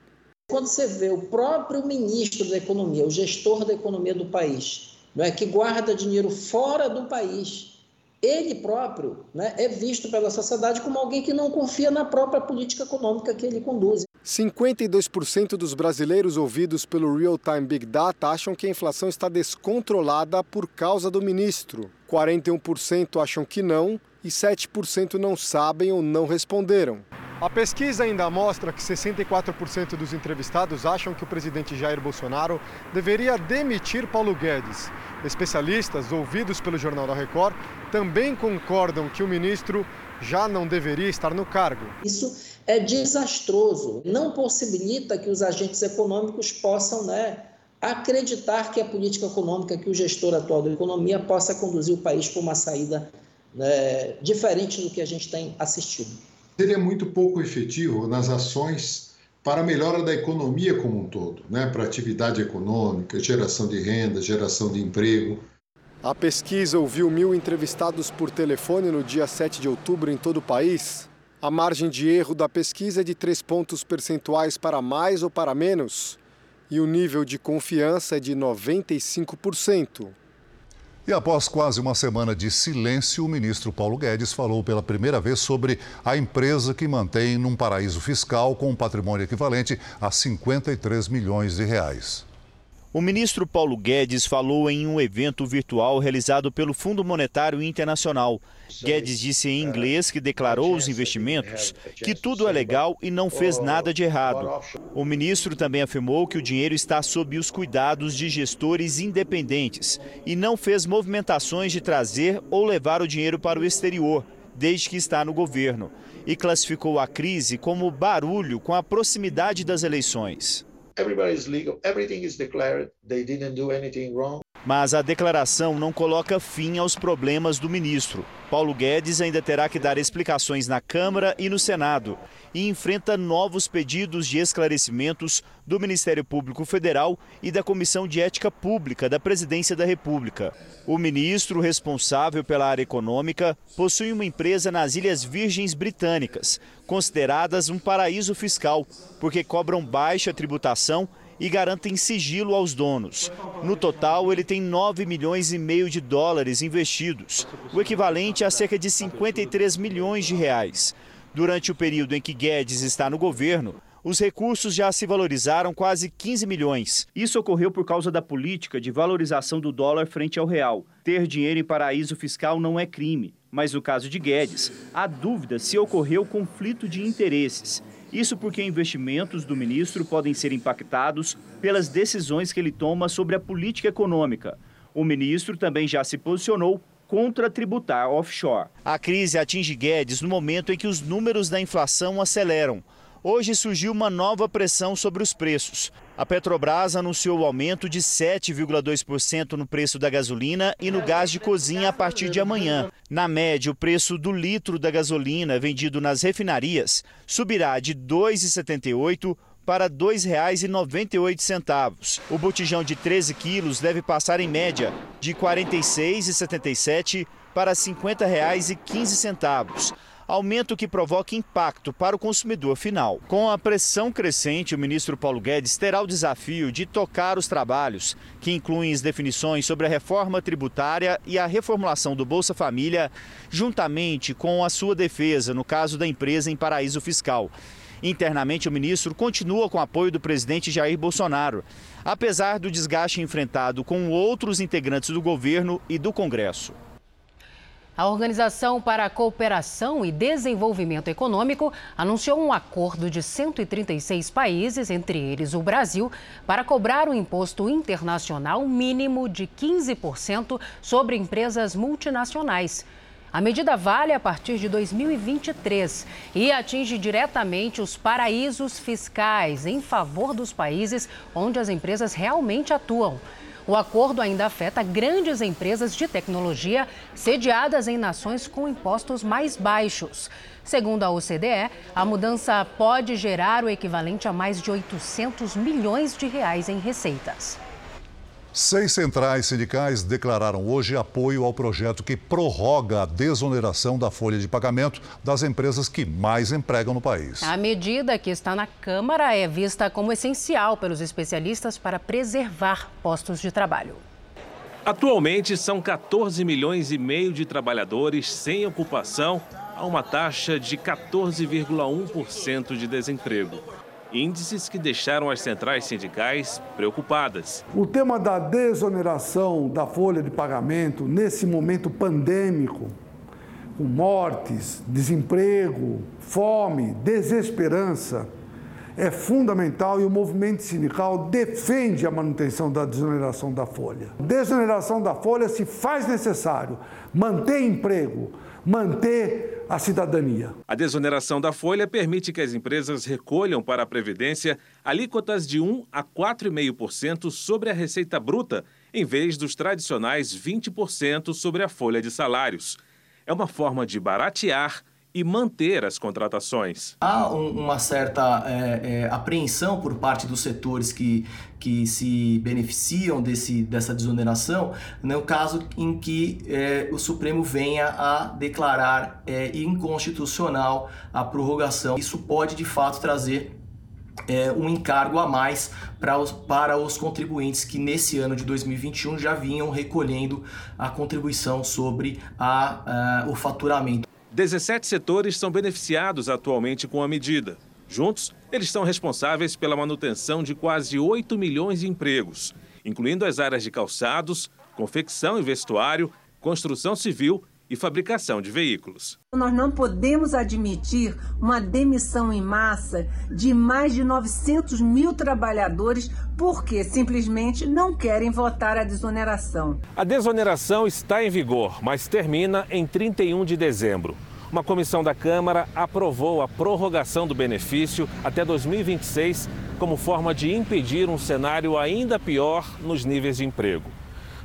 Quando você vê o próprio ministro da Economia, o gestor da economia do país, não é que guarda dinheiro fora do país, ele próprio né, é visto pela sociedade como alguém que não confia na própria política econômica que ele conduz. 52% dos brasileiros ouvidos pelo Real Time Big Data acham que a inflação está descontrolada por causa do ministro. 41% acham que não e 7% não sabem ou não responderam. A pesquisa ainda mostra que 64% dos entrevistados acham que o presidente Jair Bolsonaro deveria demitir Paulo Guedes. Especialistas ouvidos pelo Jornal da Record também concordam que o ministro já não deveria estar no cargo. Isso é desastroso, não possibilita que os agentes econômicos possam né, acreditar que a política econômica, que o gestor atual da economia possa conduzir o país para uma saída né, diferente do que a gente tem assistido. Seria muito pouco efetivo nas ações para a melhora da economia como um todo, né? para atividade econômica, geração de renda, geração de emprego. A pesquisa ouviu mil entrevistados por telefone no dia 7 de outubro em todo o país. A margem de erro da pesquisa é de 3 pontos percentuais para mais ou para menos, e o nível de confiança é de 95%. E após quase uma semana de silêncio, o ministro Paulo Guedes falou pela primeira vez sobre a empresa que mantém num paraíso fiscal com um patrimônio equivalente a 53 milhões de reais. O ministro Paulo Guedes falou em um evento virtual realizado pelo Fundo Monetário Internacional. Guedes disse em inglês que declarou os investimentos que tudo é legal e não fez nada de errado. O ministro também afirmou que o dinheiro está sob os cuidados de gestores independentes e não fez movimentações de trazer ou levar o dinheiro para o exterior, desde que está no governo. E classificou a crise como barulho com a proximidade das eleições. Everybody is legal, everything is declared, they didn't do anything wrong. Mas a declaração não coloca fim aos problemas do ministro. Paulo Guedes ainda terá que dar explicações na Câmara e no Senado e enfrenta novos pedidos de esclarecimentos do Ministério Público Federal e da Comissão de Ética Pública da Presidência da República. O ministro responsável pela área econômica possui uma empresa nas Ilhas Virgens Britânicas, consideradas um paraíso fiscal, porque cobram baixa tributação e garantem sigilo aos donos. No total, ele tem 9 milhões e meio de dólares investidos, o equivalente a cerca de 53 milhões de reais. Durante o período em que Guedes está no governo, os recursos já se valorizaram quase 15 milhões. Isso ocorreu por causa da política de valorização do dólar frente ao real. Ter dinheiro em paraíso fiscal não é crime, mas no caso de Guedes, há dúvida se ocorreu conflito de interesses. Isso porque investimentos do ministro podem ser impactados pelas decisões que ele toma sobre a política econômica. O ministro também já se posicionou contra tributar offshore. A crise atinge Guedes no momento em que os números da inflação aceleram. Hoje surgiu uma nova pressão sobre os preços. A Petrobras anunciou o aumento de 7,2% no preço da gasolina e no gás de cozinha a partir de amanhã. Na média, o preço do litro da gasolina vendido nas refinarias subirá de R$ 2,78 para R$ 2,98. O botijão de 13 quilos deve passar em média de R$ 46,77 para R$ 50,15. aumento que provoca impacto para o consumidor final. Com a pressão crescente, o ministro Paulo Guedes terá o desafio de tocar os trabalhos, que incluem as definições sobre a reforma tributária e a reformulação do Bolsa Família, juntamente com a sua defesa no caso da empresa em paraíso fiscal. Internamente, o ministro continua com apoio do presidente Jair Bolsonaro, apesar do desgaste enfrentado com outros integrantes do governo e do Congresso. A Organização para a Cooperação e Desenvolvimento Econômico anunciou um acordo de 136 países, entre eles o Brasil, para cobrar um imposto internacional mínimo de 15% sobre empresas multinacionais. A medida vale a partir de 2023 e atinge diretamente os paraísos fiscais em favor dos países onde as empresas realmente atuam. O acordo ainda afeta grandes empresas de tecnologia sediadas em nações com impostos mais baixos. Segundo a OCDE, a mudança pode gerar o equivalente a mais de 800 milhões de reais em receitas. Seis centrais sindicais declararam hoje apoio ao projeto que prorroga a desoneração da folha de pagamento das empresas que mais empregam no país. A medida que está na Câmara é vista como essencial pelos especialistas para preservar postos de trabalho. Atualmente, são 14 milhões e meio de trabalhadores sem ocupação, a uma taxa de 14,1% de desemprego índices que deixaram as centrais sindicais preocupadas. O tema da desoneração da folha de pagamento nesse momento pandêmico, com mortes, desemprego, fome, desesperança, é fundamental e o movimento sindical defende a manutenção da desoneração da folha. Desoneração da folha se faz necessário manter emprego, manter a cidadania. A desoneração da folha permite que as empresas recolham para a Previdência alíquotas de 1 a 4,5% sobre a receita bruta, em vez dos tradicionais 20% sobre a folha de salários. É uma forma de baratear e manter as contratações. Há um, uma certa é, é, apreensão por parte dos setores que, que se beneficiam desse, dessa desoneração, no caso em que é, o Supremo venha a declarar é, inconstitucional a prorrogação. Isso pode, de fato, trazer é, um encargo a mais para os, para os contribuintes que nesse ano de 2021 já vinham recolhendo a contribuição sobre a, a o faturamento. 17 setores são beneficiados atualmente com a medida. Juntos, eles são responsáveis pela manutenção de quase 8 milhões de empregos, incluindo as áreas de calçados, confecção e vestuário, construção civil e fabricação de veículos. Nós não podemos admitir uma demissão em massa de mais de 900 mil trabalhadores porque simplesmente não querem votar a desoneração. A desoneração está em vigor, mas termina em 31 de dezembro. Uma comissão da Câmara aprovou a prorrogação do benefício até 2026 como forma de impedir um cenário ainda pior nos níveis de emprego.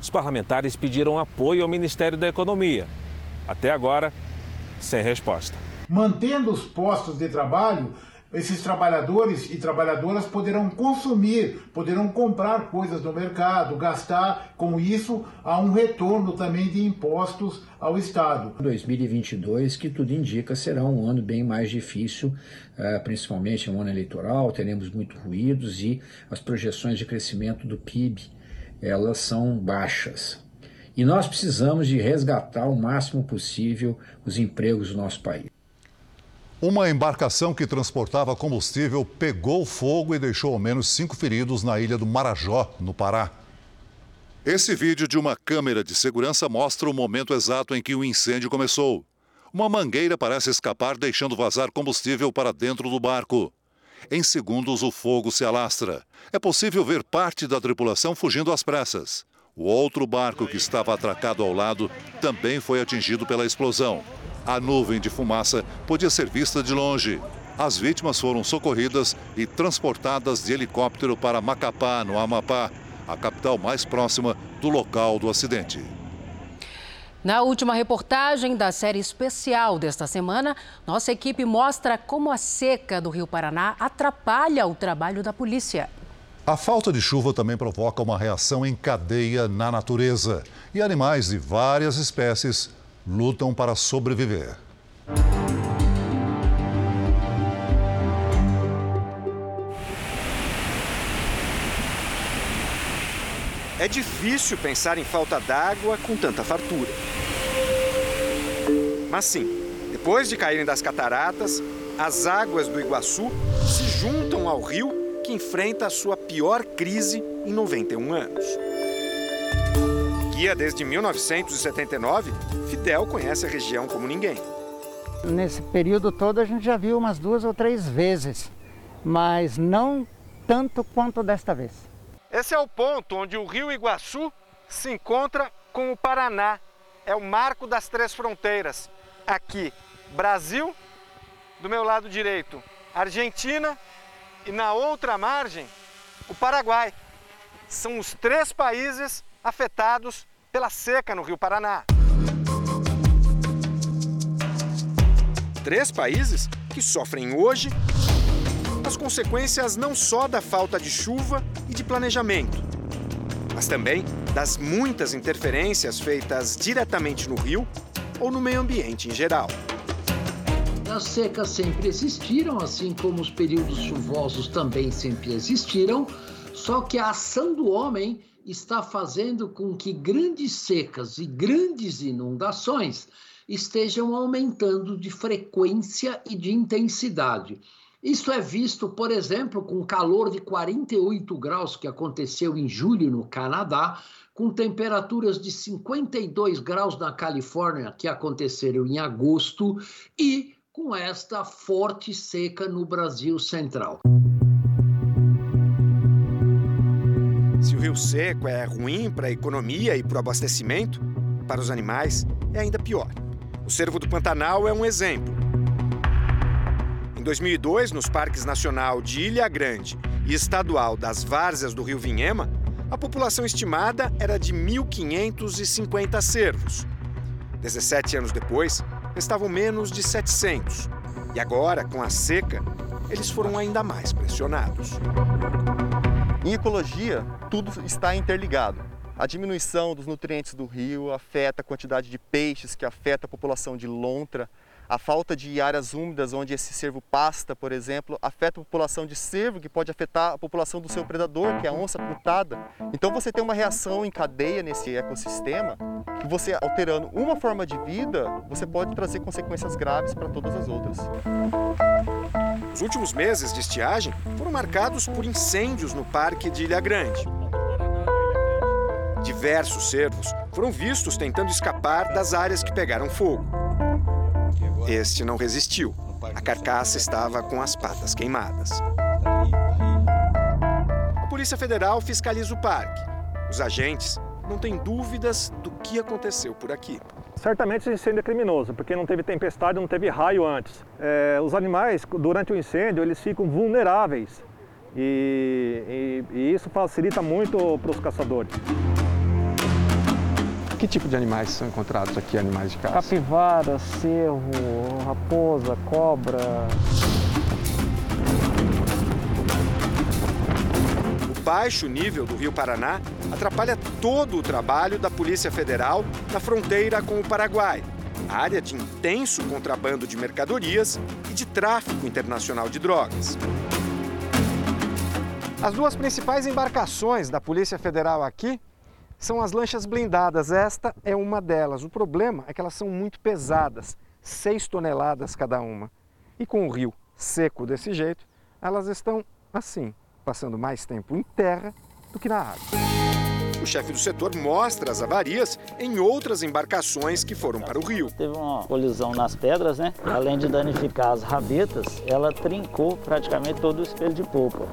Os parlamentares pediram apoio ao Ministério da Economia até agora, sem resposta. Mantendo os postos de trabalho, esses trabalhadores e trabalhadoras poderão consumir, poderão comprar coisas no mercado, gastar, com isso há um retorno também de impostos ao Estado. 2022, que tudo indica, será um ano bem mais difícil, eh, principalmente um ano eleitoral, teremos muito ruídos e as projeções de crescimento do PIB, elas são baixas. E nós precisamos de resgatar o máximo possível os empregos do nosso país. Uma embarcação que transportava combustível pegou fogo e deixou ao menos cinco feridos na ilha do Marajó, no Pará. Esse vídeo de uma câmera de segurança mostra o momento exato em que o incêndio começou. Uma mangueira parece escapar, deixando vazar combustível para dentro do barco. Em segundos, o fogo se alastra. É possível ver parte da tripulação fugindo às pressas. O outro barco que estava atracado ao lado também foi atingido pela explosão. A nuvem de fumaça podia ser vista de longe. As vítimas foram socorridas e transportadas de helicóptero para Macapá, no Amapá, a capital mais próxima do local do acidente. Na última reportagem da série especial desta semana, nossa equipe mostra como a seca do Rio Paraná atrapalha o trabalho da polícia. A falta de chuva também provoca uma reação em cadeia na natureza e animais de várias espécies lutam para sobreviver. É difícil pensar em falta d'água com tanta fartura. Mas sim, depois de caírem das cataratas, as águas do Iguaçu se juntam ao rio que enfrenta a sua pior crise em 91 anos. Guia desde 1979, Fidel conhece a região como ninguém. Nesse período todo a gente já viu umas duas ou três vezes, mas não tanto quanto desta vez. Esse é o ponto onde o rio Iguaçu se encontra com o Paraná. É o marco das três fronteiras. Aqui, Brasil, do meu lado direito, Argentina e na outra margem, o Paraguai. São os três países afetados pela seca no Rio Paraná. Três países que sofrem hoje as consequências não só da falta de chuva e de planejamento, mas também das muitas interferências feitas diretamente no rio ou no meio ambiente em geral. As secas sempre existiram, assim como os períodos chuvosos também sempre existiram, só que a ação do homem está fazendo com que grandes secas e grandes inundações estejam aumentando de frequência e de intensidade. Isso é visto, por exemplo, com calor de 48 graus que aconteceu em julho no Canadá, com temperaturas de 52 graus na Califórnia que aconteceram em agosto e com esta forte seca no Brasil Central. Se o rio seco é ruim para a economia e para o abastecimento, para os animais é ainda pior. O cervo do Pantanal é um exemplo. Em 2002, nos parques nacional de Ilha Grande e estadual das Várzeas do Rio Vinhema, a população estimada era de 1.550 cervos. 17 anos depois, estavam menos de 700. E agora, com a seca, eles foram ainda mais pressionados. Em ecologia, tudo está interligado. A diminuição dos nutrientes do rio afeta a quantidade de peixes, que afeta a população de lontra. A falta de áreas úmidas onde esse cervo pasta, por exemplo, afeta a população de cervo, que pode afetar a população do seu predador, que é a onça pintada. Então você tem uma reação em cadeia nesse ecossistema, que você alterando uma forma de vida, você pode trazer consequências graves para todas as outras. Os últimos meses de estiagem foram marcados por incêndios no Parque de Ilha Grande. Diversos cervos foram vistos tentando escapar das áreas que pegaram fogo. Este não resistiu. A carcaça estava com as patas queimadas. A Polícia Federal fiscaliza o parque. Os agentes não têm dúvidas do que aconteceu por aqui. Certamente esse incêndio é criminoso, porque não teve tempestade, não teve raio antes. É, os animais, durante o incêndio, eles ficam vulneráveis e, e, e isso facilita muito para os caçadores. Que tipo de animais são encontrados aqui, animais de caça? Capivara, cervo, raposa, cobra. O baixo nível do Rio Paraná atrapalha todo o trabalho da Polícia Federal na fronteira com o Paraguai, área de intenso contrabando de mercadorias e de tráfico internacional de drogas. As duas principais embarcações da Polícia Federal aqui são as lanchas blindadas. Esta é uma delas. O problema é que elas são muito pesadas, 6 toneladas cada uma. E com o rio seco desse jeito, elas estão assim, passando mais tempo em terra do que na água. O chefe do setor mostra as avarias em outras embarcações que foram para o rio. Teve uma colisão nas pedras, né? Além de danificar as rabetas, ela trincou praticamente todo o espelho de polpa.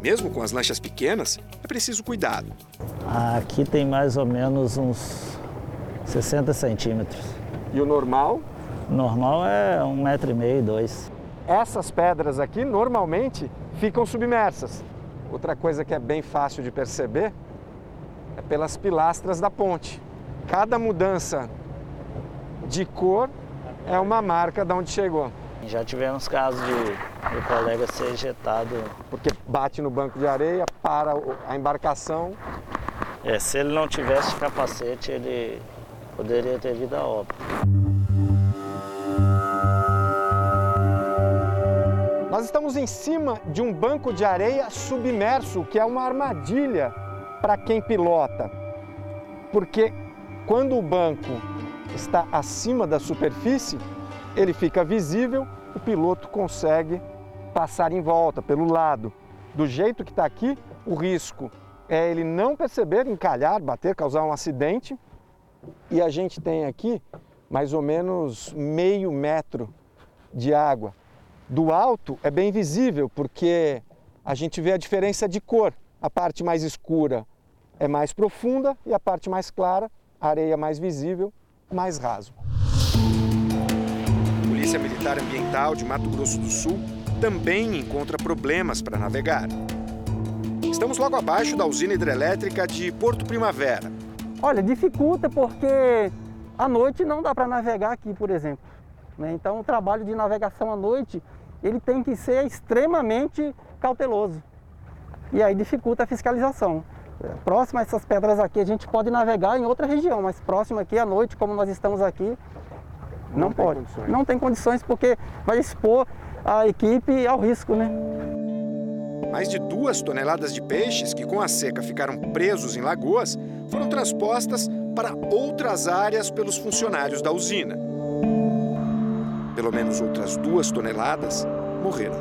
Mesmo com as lanchas pequenas, é preciso cuidado. Aqui tem mais ou menos uns 60 centímetros. E o normal? Normal é um metro e meio, dois. Essas pedras aqui normalmente ficam submersas. Outra coisa que é bem fácil de perceber é pelas pilastras da ponte. Cada mudança de cor é uma marca de onde chegou. Já tivemos casos de o colega ser ejetado. Porque bate no banco de areia, para a embarcação. É, se ele não tivesse capacete, ele poderia ter vida a óbito. Nós estamos em cima de um banco de areia submerso, que é uma armadilha para quem pilota, porque quando o banco está acima da superfície, ele fica visível, o piloto consegue passar em volta, pelo lado. Do jeito que está aqui, o risco é ele não perceber, encalhar, bater, causar um acidente. E a gente tem aqui mais ou menos meio metro de água. Do alto é bem visível porque a gente vê a diferença de cor. A parte mais escura é mais profunda e a parte mais clara, areia mais visível, mais raso. Polícia Militar Ambiental de Mato Grosso do Sul também encontra problemas para navegar. Estamos logo abaixo da usina hidrelétrica de Porto Primavera. Olha, dificulta porque à noite não dá para navegar aqui, por exemplo. Né? Então, o trabalho de navegação à noite ele tem que ser extremamente cauteloso. E aí dificulta a fiscalização. Próximo a essas pedras aqui, a gente pode navegar em outra região, mas próximo aqui à noite, como nós estamos aqui, não, não pode. Condições. Não tem condições porque vai expor a equipe ao risco, né? Mais de duas toneladas de peixes que com a seca ficaram presos em lagoas foram transpostas para outras áreas pelos funcionários da usina. Pelo menos outras duas toneladas morreram.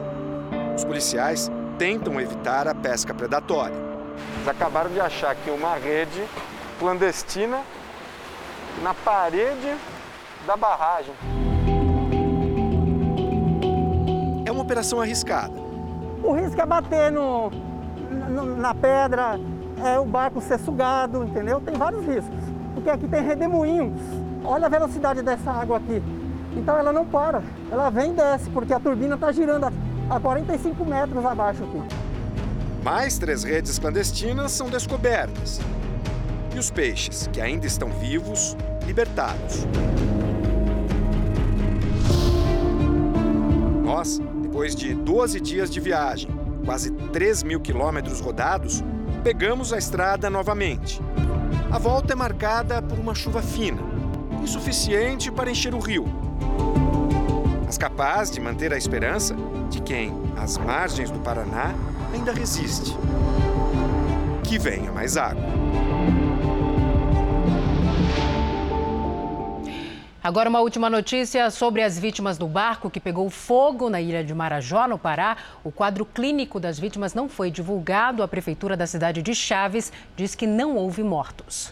Os policiais tentam evitar a pesca predatória. Eles acabaram de achar aqui uma rede clandestina na parede da barragem. É uma operação arriscada. O risco é bater no, no, na pedra, é o barco ser sugado, entendeu? Tem vários riscos. Porque aqui tem redemoinhos. Olha a velocidade dessa água aqui. Então ela não para, ela vem e desce, porque a turbina está girando a 45 metros abaixo aqui. Mais três redes clandestinas são descobertas. E os peixes, que ainda estão vivos, libertados. Nós, depois de 12 dias de viagem, quase 3 mil quilômetros rodados, pegamos a estrada novamente. A volta é marcada por uma chuva fina, insuficiente para encher o rio, mas capaz de manter a esperança de quem, às margens do Paraná, ainda resiste. Que venha mais água. Agora, uma última notícia sobre as vítimas do barco que pegou fogo na ilha de Marajó, no Pará. O quadro clínico das vítimas não foi divulgado. A prefeitura da cidade de Chaves diz que não houve mortos.